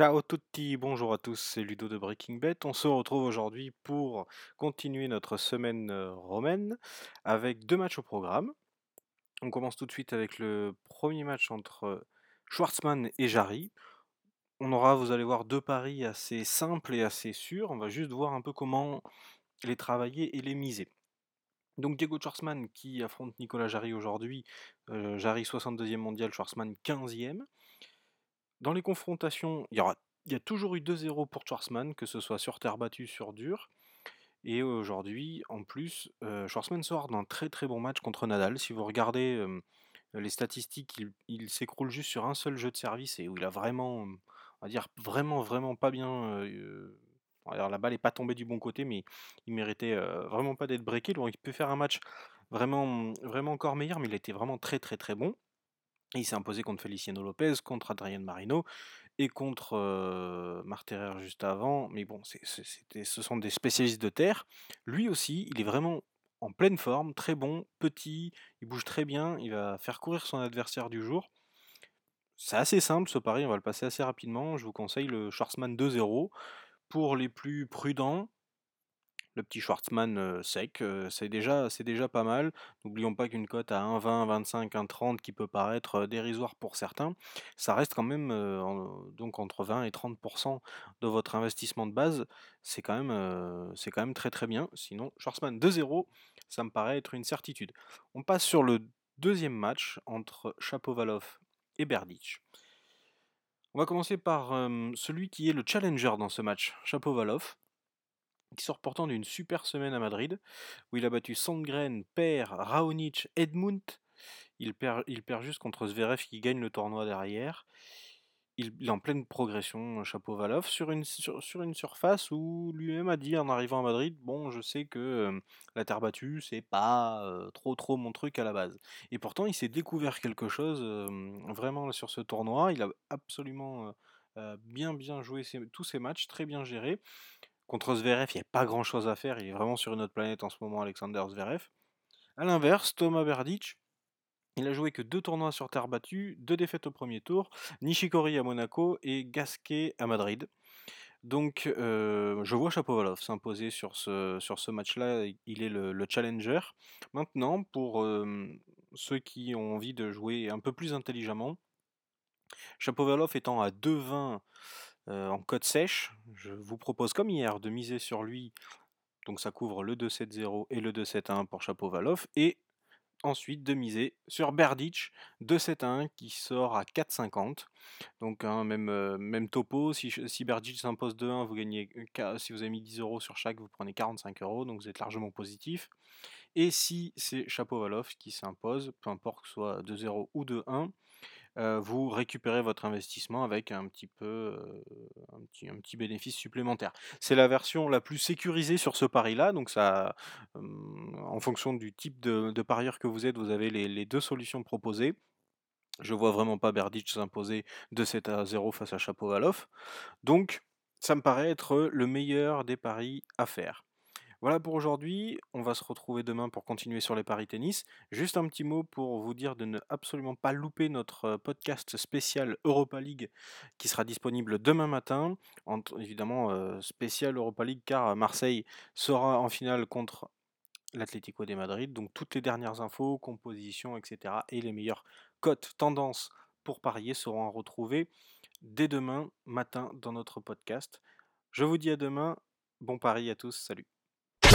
Ciao tutti, bonjour à tous, c'est Ludo de Breaking Bet. On se retrouve aujourd'hui pour continuer notre semaine euh, romaine avec deux matchs au programme. On commence tout de suite avec le premier match entre Schwartzmann et Jarry. On aura, vous allez voir, deux paris assez simples et assez sûrs. On va juste voir un peu comment les travailler et les miser. Donc Diego Schwartzmann qui affronte Nicolas Jarry aujourd'hui. Euh, Jarry 62e mondial, Schwartzmann 15e. Dans les confrontations, il y, a toujours eu 2-0 pour Schwarzman, que ce soit sur terre battue, sur dur. Et aujourd'hui, en plus, euh, Schwarzman sort d'un très très bon match contre Nadal. Si vous regardez les statistiques, il, s'écroule juste sur un seul jeu de service et où il a vraiment, on va dire, vraiment vraiment pas bien. Alors la balle n'est pas tombée du bon côté, mais il méritait vraiment pas d'être breaké. Donc il peut faire un match vraiment, vraiment encore meilleur, mais il était vraiment très très très bon. Il s'est imposé contre Feliciano Lopez, contre Adrien Marino et contre euh, Marterer juste avant. Mais bon, ce sont des spécialistes de terre. Lui aussi, il est vraiment en pleine forme, très bon, petit, il bouge très bien, il va faire courir son adversaire du jour. C'est assez simple ce pari, on va le passer assez rapidement. Je vous conseille le Schwarzman 2-0. Pour les plus prudents, petit Schwartzmann sec, c'est déjà, pas mal. N'oublions pas qu'une cote à 1,20, 25, 1,30 qui peut paraître dérisoire pour certains, ça reste quand même donc entre 20 et 30% de votre investissement de base. C'est quand, même, très très bien. Sinon, Schwartzmann 2-0, ça me paraît être une certitude. On passe sur le deuxième match entre Chapovalov et Berdych. On va commencer par celui qui est le challenger dans ce match, Chapovalov qui sort pourtant d'une super semaine à Madrid, où il a battu Sandgren, Per, Raonic, Edmund. Il perd, juste contre Zverev qui gagne le tournoi derrière. Il, est en pleine progression, Chapeau Valov, sur une, sur, une surface où lui-même a dit en arrivant à Madrid Bon, je sais que euh, la terre battue, c'est pas euh, trop trop mon truc à la base. Et pourtant, il s'est découvert quelque chose euh, vraiment sur ce tournoi. Il a absolument bien bien joué tous ses matchs, très bien géré. Contre Zverev, il n'y a pas grand chose à faire. Il est vraiment sur une autre planète en ce moment, Alexander Zverev. A l'inverse, Thomas Berdych, il a joué que deux tournois sur terre battue, deux défaites au premier tour, Nishikori à Monaco et Gasquet à Madrid. Donc, euh, je vois Chapovalov s'imposer sur ce, sur ce match-là. Il est le, challenger. Maintenant, pour euh, ceux qui ont envie de jouer un peu plus intelligemment, Chapovalov étant à 2-20 en code sèche, je vous propose comme hier de miser sur lui. Donc ça couvre le 2-7-0 et le 2-7-1 pour Chapovalov. Et ensuite de miser sur Berdych 2-7-1 qui sort à 4,50. Donc même, même topo, si, si Berdych s'impose 2-1, vous gagnez, si vous avez mis 10 euros sur chaque, vous prenez 45 euros, donc vous êtes largement positif. Et si c'est Chapovalov qui s'impose, peu importe que ce soit 2-0 ou 2-1, vous récupérez votre investissement avec un petit peu petit, un petit bénéfice supplémentaire. C'est la version la plus sécurisée sur ce pari-là, donc ça, en fonction du type de, parieur que vous êtes, vous avez les, deux solutions proposées. Je vois vraiment pas Berdych s'imposer de 7 à 0 face à Chapovalov. Donc, ça me paraît être le meilleur des paris à faire. Voilà pour aujourd'hui. On va se retrouver demain pour continuer sur les paris tennis. Juste un petit mot pour vous dire de ne absolument pas louper notre podcast spécial Europa League qui sera disponible demain matin. évidemment, spécial Europa League car Marseille sera en finale contre l'Atlético de Madrid. Donc toutes les dernières infos, compositions, etc. et les meilleures cotes, tendances pour parier seront à retrouver dès demain matin dans notre podcast. Je vous dis à demain. Bon pari à tous. Salut.